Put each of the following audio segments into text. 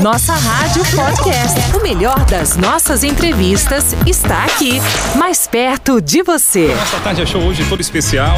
Nossa Rádio Podcast. O melhor das nossas entrevistas está aqui, mais perto de você. Nossa tarde é show hoje todo especial,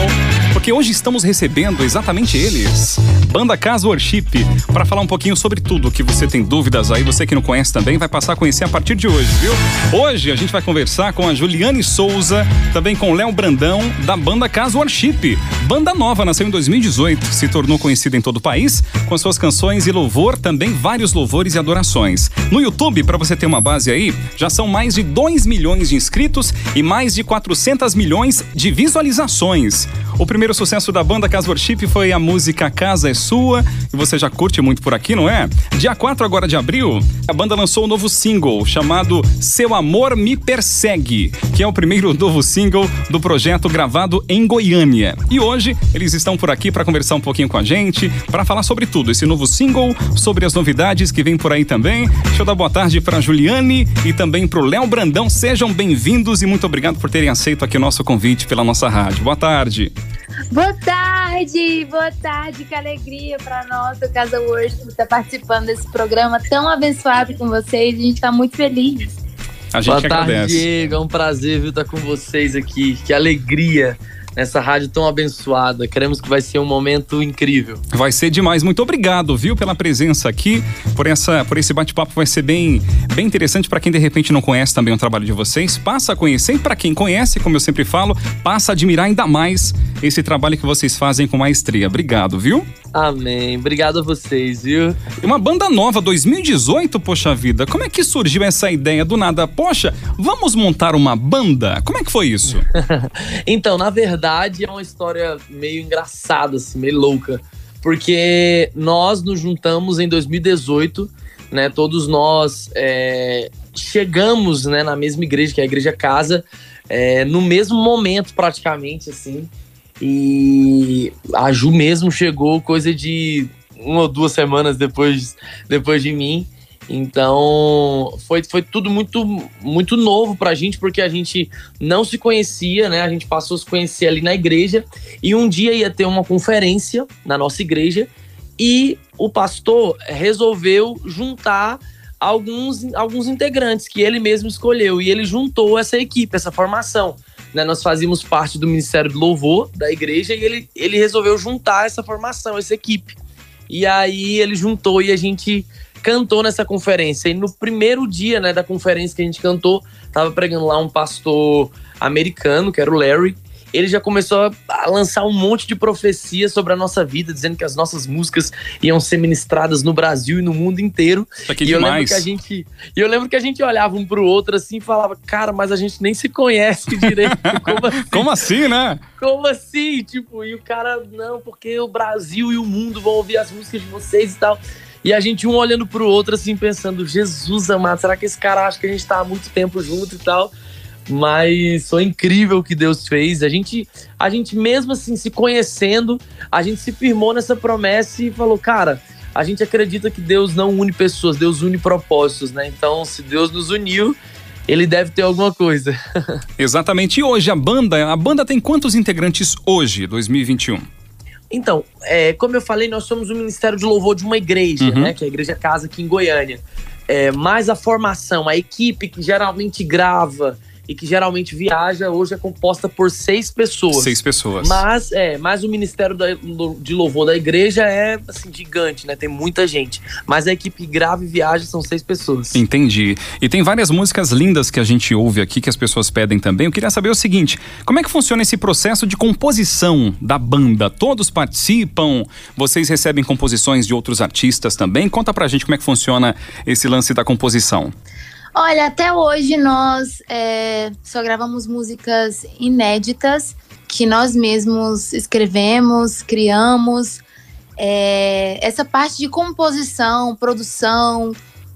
porque hoje estamos recebendo exatamente eles. Banda Casa Worship, para falar um pouquinho sobre tudo que você tem dúvidas aí, você que não conhece também, vai passar a conhecer a partir de hoje, viu? Hoje a gente vai conversar com a Juliane Souza, também com o Léo Brandão, da banda Casa Worship. Banda nova, nasceu em 2018, se tornou conhecida em todo o país, com suas canções e louvor, também vários louvores e adorações. No YouTube, para você ter uma base aí, já são mais de 2 milhões de inscritos e mais de 400 milhões de visualizações. O primeiro sucesso da banda Casa Worship foi a música Casa é Sua, e você já curte muito por aqui, não é? Dia 4 agora de abril, a banda lançou um novo single chamado Seu Amor Me Persegue, que é o primeiro novo single do projeto gravado em Goiânia. E hoje eles estão por aqui para conversar um pouquinho com a gente, para falar sobre tudo, esse novo single, sobre as novidades que vem por aí também. Deixa eu dar boa tarde para Juliane e também para o Léo Brandão. Sejam bem-vindos e muito obrigado por terem aceito aqui o nosso convite pela nossa rádio. Boa tarde. Boa tarde, boa tarde, que alegria para nós do Casa Worship estar participando desse programa tão abençoado com vocês. A gente está muito feliz. A gente boa agradece. tarde, Diego. É um prazer viu, estar com vocês aqui. Que alegria nessa rádio tão abençoada. Queremos que vai ser um momento incrível. Vai ser demais. Muito obrigado, viu, pela presença aqui, por essa, por esse bate-papo vai ser bem, bem interessante para quem de repente não conhece também o trabalho de vocês. Passa a conhecer para quem conhece, como eu sempre falo, passa a admirar ainda mais esse trabalho que vocês fazem com maestria. Obrigado, viu? Amém. Obrigado a vocês, viu? Uma banda nova, 2018, poxa vida. Como é que surgiu essa ideia do nada? Poxa, vamos montar uma banda? Como é que foi isso? então, na verdade, é uma história meio engraçada, assim, meio louca. Porque nós nos juntamos em 2018, né? Todos nós é, chegamos né, na mesma igreja, que é a Igreja Casa, é, no mesmo momento, praticamente, assim. E a Ju mesmo chegou coisa de uma ou duas semanas depois, depois de mim. Então foi, foi tudo muito, muito novo pra gente, porque a gente não se conhecia, né? A gente passou a se conhecer ali na igreja. E um dia ia ter uma conferência na nossa igreja e o pastor resolveu juntar alguns, alguns integrantes que ele mesmo escolheu. E ele juntou essa equipe, essa formação. Né, nós fazíamos parte do Ministério do Louvor da igreja e ele, ele resolveu juntar essa formação, essa equipe. E aí ele juntou e a gente cantou nessa conferência. E no primeiro dia né, da conferência que a gente cantou, tava pregando lá um pastor americano, que era o Larry. Ele já começou a lançar um monte de profecias sobre a nossa vida, dizendo que as nossas músicas iam ser ministradas no Brasil e no mundo inteiro. Isso aqui é e eu lembro que a gente, e eu lembro que a gente olhava um pro outro assim e falava, cara, mas a gente nem se conhece direito. Como assim? Como assim, né? Como assim? Tipo, e o cara, não, porque o Brasil e o mundo vão ouvir as músicas de vocês e tal. E a gente um olhando pro outro, assim, pensando, Jesus amado, será que esse cara acha que a gente tá há muito tempo junto e tal? Mas foi incrível o que Deus fez. A gente, a gente mesmo assim, se conhecendo, a gente se firmou nessa promessa e falou, cara, a gente acredita que Deus não une pessoas, Deus une propósitos, né? Então, se Deus nos uniu, ele deve ter alguma coisa. Exatamente. E hoje a banda, a banda tem quantos integrantes hoje, 2021? Então, é, como eu falei, nós somos o Ministério de Louvor de uma igreja, Uhum. né? Que é a Igreja Casa aqui em Goiânia. É, mas a formação, a equipe que geralmente grava e que geralmente viaja, hoje é composta por seis pessoas. Seis pessoas. Mas, é, mas o Ministério da- de Louvor da igreja é assim, gigante, né? Tem muita gente. Mas a equipe que grava e viaja são seis pessoas. Entendi. E tem várias músicas lindas que a gente ouve aqui, que as pessoas pedem também. Eu queria saber o seguinte: como é que funciona esse processo de composição da banda? Todos participam? Vocês recebem composições de outros artistas também? Conta pra gente como é que funciona esse lance da composição. Olha, até hoje nós é, só gravamos músicas inéditas que nós mesmos escrevemos, criamos. É, essa parte de composição, produção,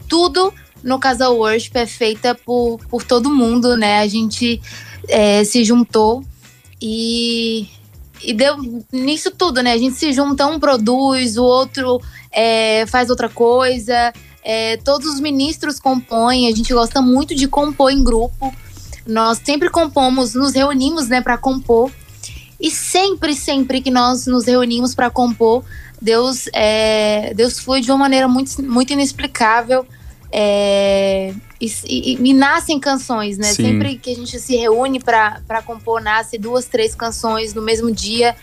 tudo no Casal Worship é feita por, por todo mundo, né? A gente é, se juntou e, e deu nisso tudo, né? A gente se junta, um produz, o outro é, faz outra coisa. É, todos os ministros compõem, a gente gosta muito de compor em grupo. Nós sempre compomos, nos reunimos, né, para compor. E sempre, sempre que nós nos reunimos para compor, Deus, é, Deus flui de uma maneira muito, muito inexplicável. É, e, e, e, nascem canções, né? Sim. Sempre que a gente se reúne para compor, nasce duas, três canções no mesmo dia.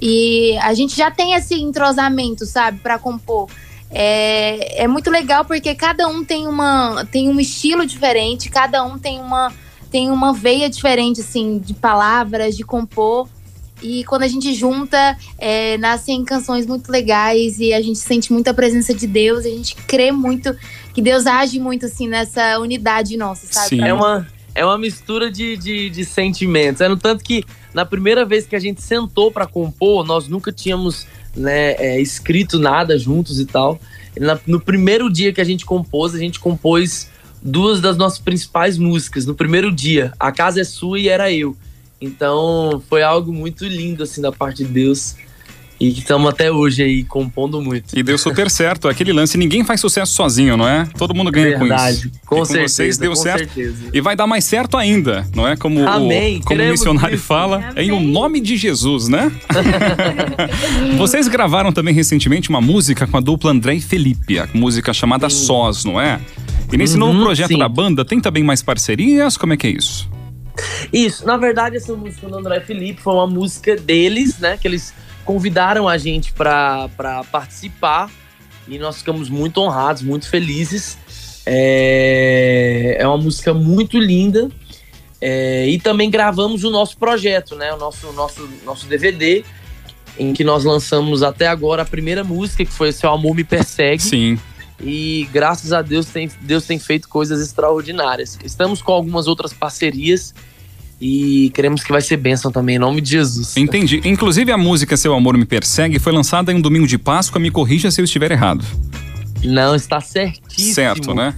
E a gente já tem esse entrosamento, sabe, para compor. É, é muito legal porque cada um tem, uma, tem um estilo diferente, cada um tem uma, tem uma veia diferente, assim, de palavras, de compor. E quando a gente junta, é, nascem canções muito legais e a gente sente muita presença de Deus, a gente crê muito que Deus age muito assim nessa unidade nossa, sabe? Sim. É uma, é uma mistura de, de, de sentimentos. É no tanto que na primeira vez que a gente sentou para compor, nós nunca tínhamos né, é, escrito nada juntos e tal. Na, no primeiro dia que a gente compôs, a gente compôs duas das nossas principais músicas. No primeiro dia, A Casa é Sua e Era Eu. Então foi algo muito lindo assim da parte de Deus. E que estamos até hoje aí compondo muito. E deu super certo. Aquele lance, ninguém faz sucesso sozinho, não é? Todo mundo ganha Verdade. com isso. Com, e com certeza, vocês deu certo. Certeza. E vai dar mais certo ainda, não é? Como Amém. o, como o missionário isso. fala, Amém. em o nome de Jesus, né? vocês gravaram também recentemente uma música com a dupla André e Felipe, a música chamada sim. Sós, não é? E nesse uhum, novo projeto sim. da banda, tem também mais parcerias? Como é que é isso? Isso, na verdade, essa música do André Felipe foi uma música deles, né? Que eles convidaram a gente para participar e nós ficamos muito honrados, muito felizes. É, é uma música muito linda. É, e também gravamos o nosso projeto, né? O nosso, nosso, nosso DVD, em que nós lançamos até agora a primeira música, que foi Seu Amor Me Persegue. Sim. E graças a Deus tem, Deus tem feito coisas extraordinárias. Estamos com algumas outras parcerias e queremos que vai ser bênção também, em nome de Jesus. Entendi. Inclusive a música Seu Amor Me Persegue foi lançada em um domingo de Páscoa, me corrija se eu estiver errado. Não, está certíssimo. Certo, né?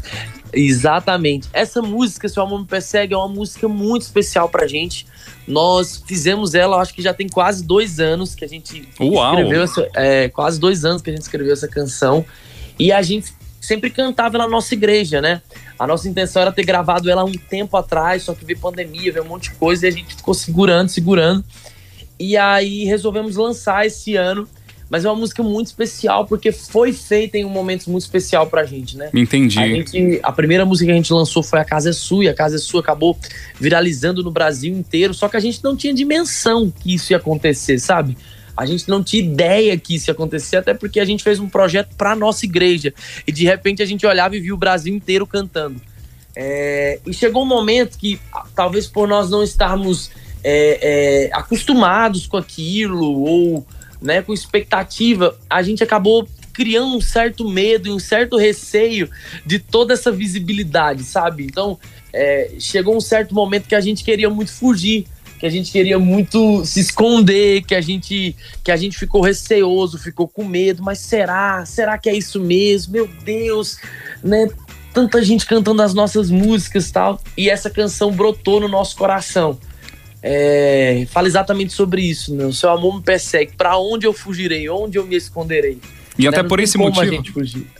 Exatamente. Essa música, Seu Amor Me Persegue, é uma música muito especial pra gente. Nós fizemos ela, acho que já tem quase dois anos que a gente Uau. escreveu essa. É, quase dois anos que a gente escreveu essa canção. E a gente sempre cantava na nossa igreja, né? A nossa intenção era ter gravado ela um tempo atrás, só que veio pandemia, veio um monte de coisa e a gente ficou segurando, segurando. E aí resolvemos lançar esse ano. Mas é uma música muito especial porque foi feita em um momento muito especial pra gente, né? Entendi. A, gente, a primeira música que a gente lançou foi A Casa é Sua, e A Casa é Sua acabou viralizando no Brasil inteiro, só que a gente não tinha dimensão que isso ia acontecer, sabe? A gente não tinha ideia que isso ia acontecer, até porque a gente fez um projeto para nossa igreja. E de repente a gente olhava e viu o Brasil inteiro cantando. É, e chegou um momento que, talvez por nós não estarmos é, é, acostumados com aquilo, ou né, com expectativa, a gente acabou criando um certo medo e um certo receio de toda essa visibilidade, sabe? Então, é, chegou um certo momento que a gente queria muito fugir que a gente queria muito se esconder, que a gente que a gente ficou receoso, ficou com medo, mas será? Será que é isso mesmo? Meu Deus, né? Tanta gente cantando as nossas músicas, tal, e essa canção brotou no nosso coração. É, fala exatamente sobre isso, né? O seu amor me persegue. Para onde eu fugirei? Onde eu me esconderei? E até por esse motivo.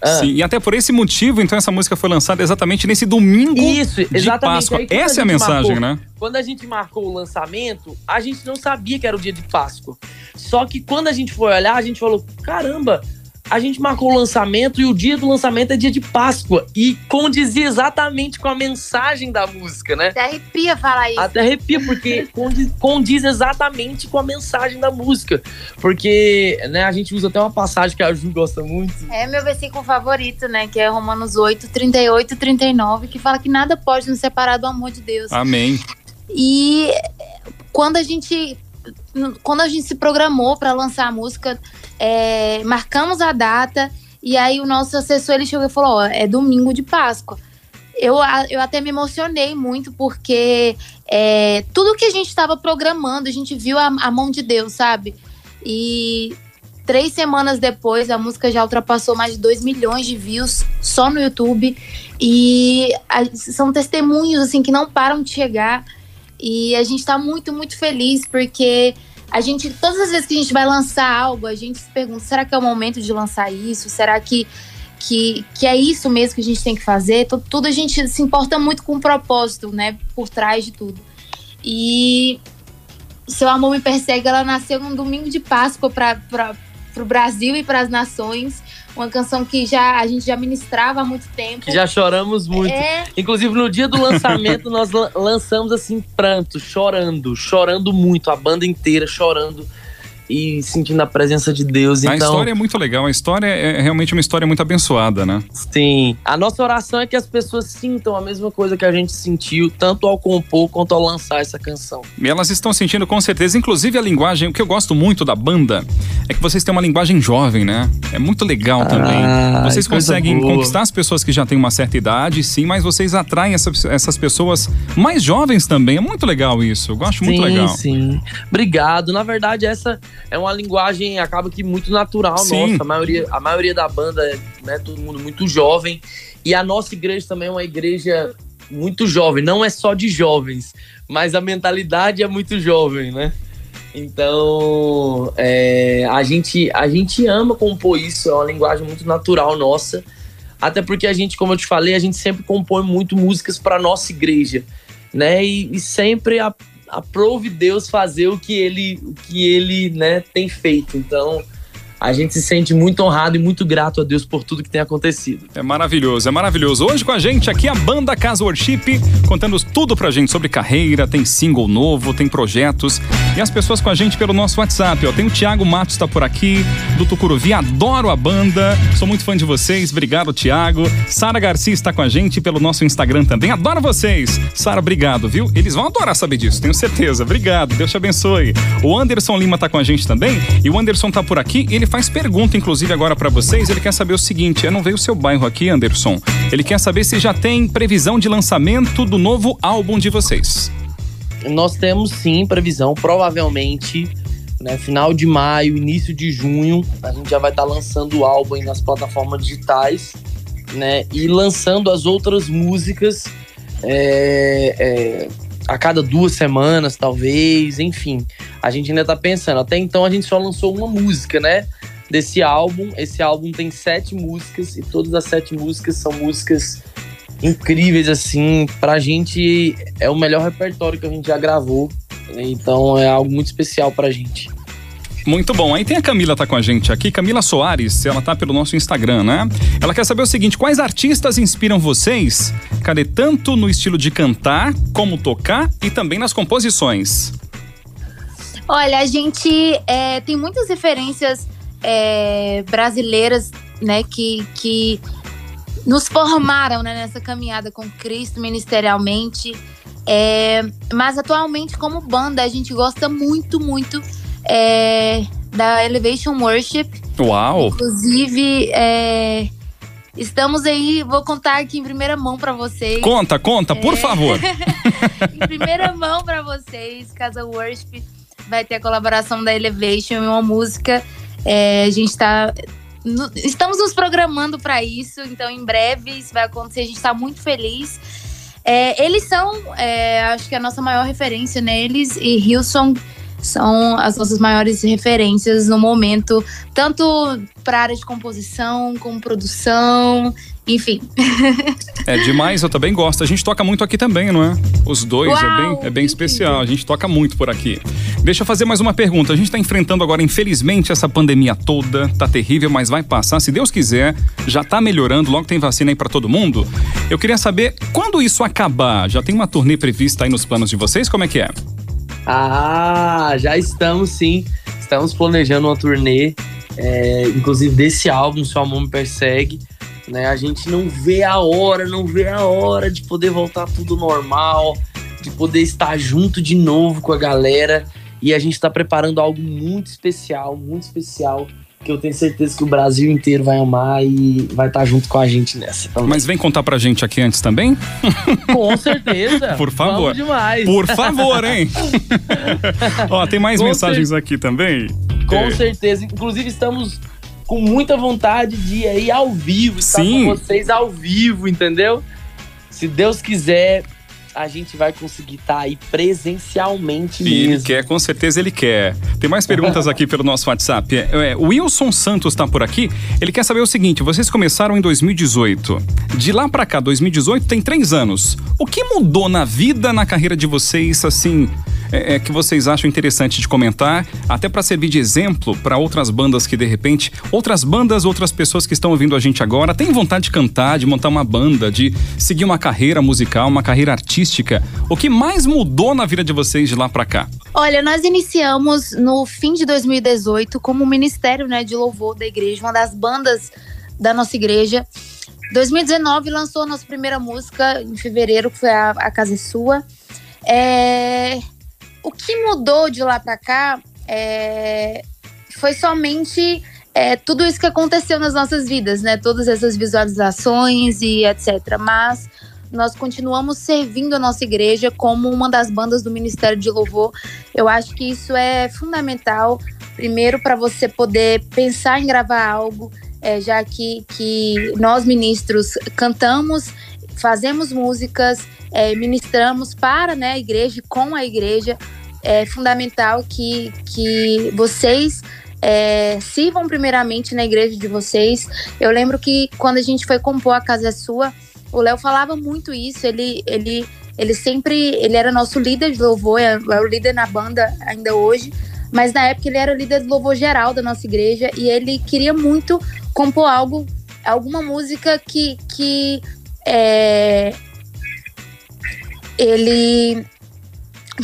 Ah. Sim, e até por esse motivo, então, essa música foi lançada exatamente nesse domingo Isso, de Páscoa. Aí, essa é a mensagem, marcou, né? Quando a gente marcou o lançamento, a gente não sabia que era o dia de Páscoa. Só que quando a gente foi olhar, a gente falou: caramba, a gente marcou o lançamento e o dia do lançamento é dia de Páscoa. E condizia exatamente com a mensagem da música, né? Até arrepia falar isso. Até arrepia, porque condiz, condiz, exatamente com a mensagem da música. Porque, né, a gente usa até uma passagem que a Ju gosta muito. É meu versículo favorito, né? Que é Romanos 8, 38 e 39, que fala que nada pode nos separar do amor de Deus. Amém. E quando a gente quando a gente se programou para lançar a música, é, marcamos a data e aí o nosso assessor ele chegou e falou: é domingo de Páscoa. Eu, eu até me emocionei muito porque é, tudo que a gente estava programando, a gente viu a, a mão de Deus, sabe? E três semanas depois, a música já ultrapassou mais de 2 milhões de views só no YouTube. E a, são testemunhos assim que não param de chegar. E a gente está muito, muito feliz porque a gente, todas as vezes que a gente vai lançar algo, a gente se pergunta: será que é o momento de lançar isso? Será que, que, que é isso mesmo que a gente tem que fazer? Tudo, tudo a gente se importa muito com o propósito, né? Por trás de tudo. E Seu Amor Me Persegue, ela nasceu num domingo de Páscoa para pro Brasil e para as nações. Uma canção que já a gente já ministrava há muito tempo. Já choramos muito. É... Inclusive, no dia do lançamento, nós lançamos assim, pranto, chorando, chorando muito, a banda inteira chorando e sentindo a presença de Deus. A então, história é muito legal, a história é realmente uma história muito abençoada, né? Sim. A nossa oração é que as pessoas sintam a mesma coisa que a gente sentiu, tanto ao compor quanto ao lançar essa canção. E elas estão sentindo com certeza, inclusive a linguagem, o que eu gosto muito da banda é que vocês têm uma linguagem jovem, né? É muito legal ah, também. Vocês conseguem boa. conquistar as pessoas que já têm uma certa idade, sim, mas vocês atraem essa, essas pessoas mais jovens também. É muito legal isso. Eu gosto sim, muito legal. Sim, Obrigado. Na verdade, essa é uma linguagem, acaba que muito natural Sim. nossa. A maioria, a maioria da banda é né, todo mundo muito jovem. E a nossa igreja também é uma igreja muito jovem. Não é só de jovens, mas a mentalidade é muito jovem, né? Então, é, a, gente, a gente ama compor isso, é uma linguagem muito natural nossa. Até porque a gente, como eu te falei, a gente sempre compõe muito músicas para nossa igreja, né? E, e sempre a, aprove Deus fazer o que ele, o que ele né, tem feito. Então, a gente se sente muito honrado e muito grato a Deus por tudo que tem acontecido. É maravilhoso, é maravilhoso. Hoje com a gente aqui a banda Casa Worship, contando tudo pra gente sobre carreira, tem single novo, tem projetos. E as pessoas com a gente pelo nosso WhatsApp, ó. Tem o Thiago Matos tá por aqui, do Tucuruvi, adoro a banda, sou muito fã de vocês, obrigado Thiago. Sara Garcia está com a gente pelo nosso Instagram também, adoro vocês. Sara, obrigado, viu? Eles vão adorar saber disso, tenho certeza. Obrigado, Deus te abençoe. O Anderson Lima tá com a gente também, e o Anderson tá por aqui, ele faz pergunta, inclusive, agora para vocês. Ele quer saber o seguinte: eu não veio o seu bairro aqui, Anderson. Ele quer saber se já tem previsão de lançamento do novo álbum de vocês. Nós temos sim previsão, provavelmente. Né, final de maio, início de junho, a gente já vai estar tá lançando o álbum nas plataformas digitais, né? E lançando as outras músicas é, é, a cada duas semanas, talvez, enfim. A gente ainda tá pensando. Até então a gente só lançou uma música, né? Desse álbum. Esse álbum tem sete músicas e todas as sete músicas são músicas incríveis, assim. Pra gente é o melhor repertório que a gente já gravou. Então é algo muito especial pra gente. Muito bom. Aí tem a Camila tá com a gente aqui, Camila Soares, ela tá pelo nosso Instagram, né? Ela quer saber o seguinte: quais artistas inspiram vocês? Cadê tanto no estilo de cantar, como tocar e também nas composições? Olha, a gente é, tem muitas referências é, brasileiras, né, que, que nos formaram né, nessa caminhada com Cristo ministerialmente. É, mas atualmente, como banda, a gente gosta muito, muito é, da Elevation Worship. Uau! Inclusive, é, estamos aí, vou contar aqui em primeira mão para vocês. Conta, conta, por é, favor. em primeira mão para vocês, Casa Worship vai ter a colaboração da Elevation em uma música. É, a gente está estamos nos programando para isso, então em breve isso vai acontecer. A gente está muito feliz. É, eles são, é, acho que a nossa maior referência neles e Hillsong são as nossas maiores referências no momento, tanto para área de composição, como produção, enfim. é demais, eu também gosto. A gente toca muito aqui também, não é? Os dois, Uau, é bem, é bem especial. A gente toca muito por aqui. Deixa eu fazer mais uma pergunta. A gente está enfrentando agora, infelizmente, essa pandemia toda. Tá terrível, mas vai passar. Se Deus quiser, já tá melhorando. Logo tem vacina aí para todo mundo. Eu queria saber quando isso acabar. Já tem uma turnê prevista aí nos planos de vocês? Como é que é? Ah, já estamos sim. Estamos planejando uma turnê, é, inclusive desse álbum, Seu Amor Me Persegue. Né? A gente não vê a hora, não vê a hora de poder voltar tudo normal, de poder estar junto de novo com a galera. E a gente está preparando algo muito especial, muito especial que eu tenho certeza que o Brasil inteiro vai amar e vai estar junto com a gente nessa. Também. Mas vem contar pra gente aqui antes também? Com certeza. Por favor. Vamos demais. Por favor, hein? Ó, tem mais com mensagens cer... aqui também. Com é. certeza. Inclusive, estamos com muita vontade de ir ao vivo, estar Sim. com vocês ao vivo, entendeu? Se Deus quiser, a gente vai conseguir estar tá aí presencialmente e mesmo. Ele quer, com certeza ele quer. Tem mais perguntas aqui pelo nosso WhatsApp. É, é, o Wilson Santos está por aqui. Ele quer saber o seguinte: vocês começaram em 2018. De lá para cá, 2018 tem três anos. O que mudou na vida, na carreira de vocês, assim? É, é, que vocês acham interessante de comentar, até para servir de exemplo para outras bandas que de repente, outras bandas, outras pessoas que estão ouvindo a gente agora, têm vontade de cantar, de montar uma banda, de seguir uma carreira musical, uma carreira artística. O que mais mudou na vida de vocês de lá para cá? Olha, nós iniciamos no fim de 2018 como ministério né, de louvor da igreja, uma das bandas da nossa igreja. 2019 lançou a nossa primeira música em fevereiro, que foi a, a Casa é Sua. É, o que mudou de lá para cá é, foi somente é, tudo isso que aconteceu nas nossas vidas, né? Todas essas visualizações e etc. Mas nós continuamos servindo a nossa igreja como uma das bandas do Ministério de Louvor. Eu acho que isso é fundamental, primeiro, para você poder pensar em gravar algo, é, já que, que nós ministros cantamos, fazemos músicas, é, ministramos para né, a igreja com a igreja. É fundamental que, que vocês é, sirvam primeiramente na igreja de vocês. Eu lembro que quando a gente foi compor a Casa Sua, o Léo falava muito isso. Ele, ele, ele sempre ele era nosso líder de louvor, é, é o líder na banda ainda hoje. Mas na época ele era líder de louvor geral da nossa igreja e ele queria muito compor algo, alguma música que, que é, ele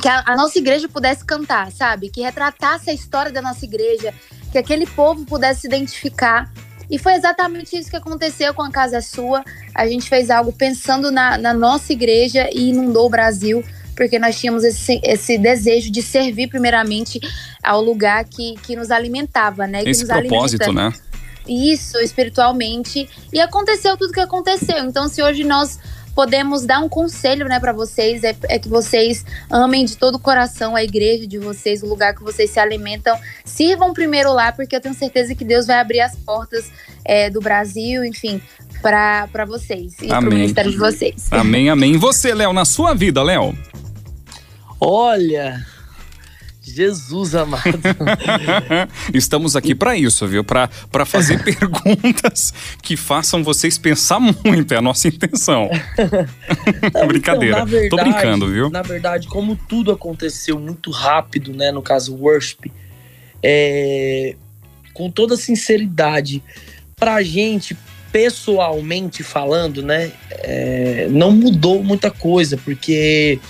que a, a, nossa igreja pudesse cantar, sabe? Que retratasse a história da nossa igreja, que aquele povo pudesse se identificar. E foi exatamente isso que aconteceu com a Casa Sua. A gente fez algo pensando na, na nossa igreja e inundou o Brasil, porque nós tínhamos esse, esse desejo de servir primeiramente ao lugar que, que nos alimentava, né? Esse propósito, alimenta. né? isso espiritualmente e aconteceu tudo que aconteceu. Então, se hoje nós podemos dar um conselho, né, para vocês é, é, que vocês amem de todo o coração a igreja de vocês, o lugar que vocês se alimentam, sirvam primeiro lá, porque eu tenho certeza que Deus vai abrir as portas é, do Brasil, enfim, para vocês e para o ministério de vocês. Amém, amém. E você, Léo, na sua vida, Léo? Olha, Jesus amado. Estamos aqui para isso, viu? Para fazer perguntas que façam vocês pensar muito, é a nossa intenção. Não, Brincadeira. Então, verdade, Tô brincando, viu? Na verdade, como tudo aconteceu muito rápido, né? No caso, worship, é, com toda sinceridade, pra gente, pessoalmente falando, né? É, não mudou muita coisa, porque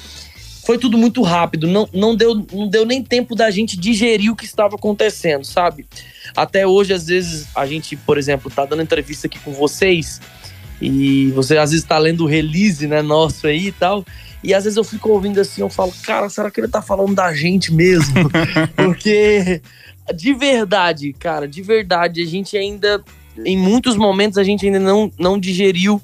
foi tudo muito rápido, não, não, deu, não deu nem tempo da gente digerir o que estava acontecendo, sabe? Até hoje, às vezes, a gente, por exemplo, tá dando entrevista aqui com vocês e você às vezes tá lendo o release, né, nosso aí e tal. E às vezes eu fico ouvindo assim, eu falo, cara, será que ele tá falando da gente mesmo? Porque de verdade, cara, de verdade, a gente ainda, em muitos momentos, a gente ainda não, não digeriu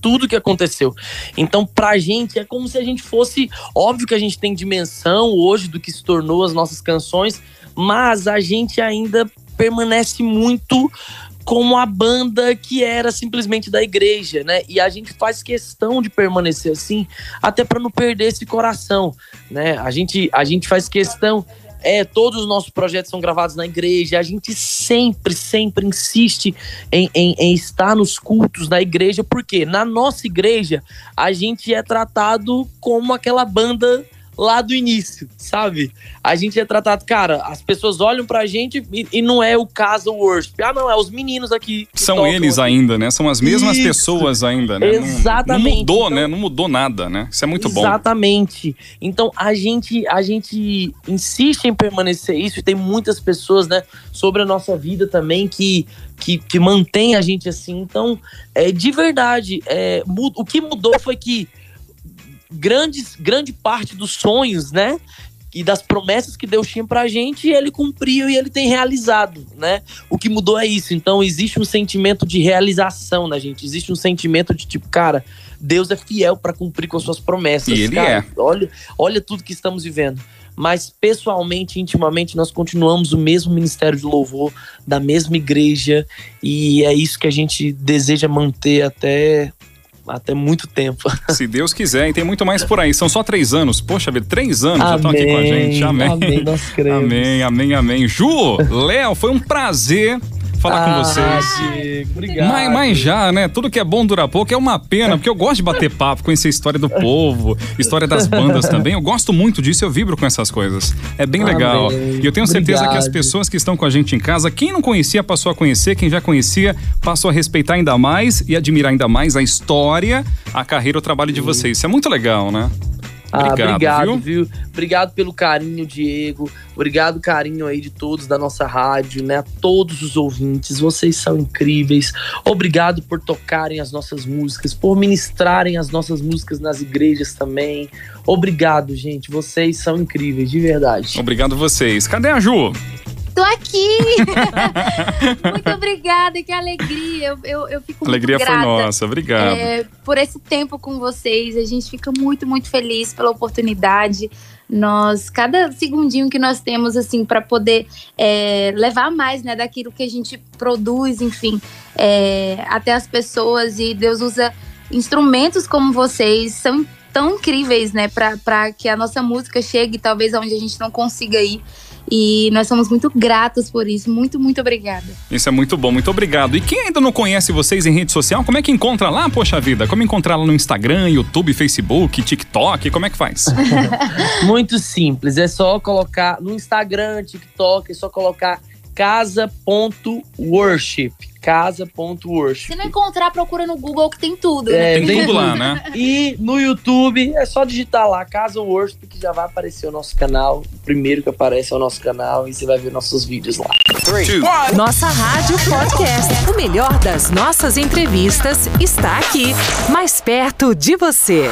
tudo que aconteceu. Então, pra gente, é como se a gente fosse. Óbvio que a gente tem dimensão hoje do que se tornou as nossas canções, mas a gente ainda permanece muito como a banda que era simplesmente da igreja, né? E a gente faz questão de permanecer assim, até para não perder esse coração, né? A gente, a gente faz questão é, todos os nossos projetos são gravados na igreja. A gente sempre, sempre insiste em, em, em estar nos cultos da igreja, porque na nossa igreja a gente é tratado como aquela banda lá do início, sabe? A gente é tratado, cara, as pessoas olham pra gente e, e não é o caso worship. Ah, não, é os meninos aqui. São eles aqui. ainda, né? São as mesmas Isso. pessoas ainda, né? Exatamente. Não, não mudou, então, né? Não mudou nada, né? Isso é muito exatamente. bom. Exatamente. Então a gente, a gente insiste em permanecer isso e tem muitas pessoas, né, sobre a nossa vida também que que, que mantém a gente assim. Então, é, de verdade, é, o que mudou foi que grandes, grande parte dos sonhos, né? E das promessas que Deus tinha pra gente, ele cumpriu e ele tem realizado, né? O que mudou é isso. Então, existe um sentimento de realização na gente. Existe um sentimento de tipo, cara, Deus é fiel para cumprir com as suas promessas. E ele cara, é. Olha, olha tudo que estamos vivendo mas pessoalmente, intimamente, nós continuamos o mesmo ministério de louvor, da mesma igreja, e é isso que a gente deseja manter até até muito tempo. Se Deus quiser, e tem muito mais por aí. São só três anos. Poxa vida, três anos amém, já estão aqui com a gente. Amém. Amém, nós cremos. Amém, amém, amém. Ju, Léo, foi um prazer falar com vocês. Diego, obrigado. Mas, mas já, né? Tudo que é bom dura pouco é uma pena, porque eu gosto de bater papo, conhecer a história do povo, história das bandas também. Eu gosto muito disso, eu vibro com essas coisas. É bem legal. Amém. E eu tenho certeza que as Obrigado. pessoas que estão com a gente em casa, quem não conhecia passou a conhecer, quem já conhecia passou a respeitar ainda mais e admirar ainda mais a história, a carreira, o trabalho de vocês. Isso é muito legal, né? Ah, Obrigado, obrigado, viu? viu? Obrigado pelo carinho, Diego. Obrigado, carinho aí de todos da nossa rádio, né? A todos os ouvintes. Vocês são incríveis. Obrigado por tocarem as nossas músicas, por ministrarem as nossas músicas nas igrejas também. Obrigado, gente. Vocês são incríveis, de verdade. Obrigado vocês. Cadê a Ju? Tô aqui! muito obrigada, que alegria. Eu, eu, eu fico alegria muito foi grata. nossa. Obrigado. é, por esse tempo com vocês. A gente fica muito, muito feliz pela oportunidade. Nós, cada segundinho que nós temos, assim, para poder é, levar mais, né, daquilo que a gente produz, enfim, é, até as pessoas. E Deus usa instrumentos como vocês, são tão incríveis, né, para que a nossa música chegue, talvez, aonde a gente não consiga ir. E nós somos muito gratos por isso. Muito, muito obrigada. Isso é muito bom, muito obrigado. E quem ainda não conhece vocês em rede social, como é que encontra lá, poxa vida? Como encontrar lá no Instagram, YouTube, Facebook, TikTok? Como é que faz? Muito simples. É só colocar no Instagram, TikTok, é só colocar casa.worship. Casa.worship. Se não encontrar, procura no Google que tem tudo. É, né? Tem tudo lá, né? E no YouTube é só digitar lá Casa Worship que já vai aparecer o nosso canal. O primeiro que aparece é o nosso canal e você vai ver nossos vídeos lá. Nossa Rádio Podcast. O melhor das nossas entrevistas está aqui, mais perto de você.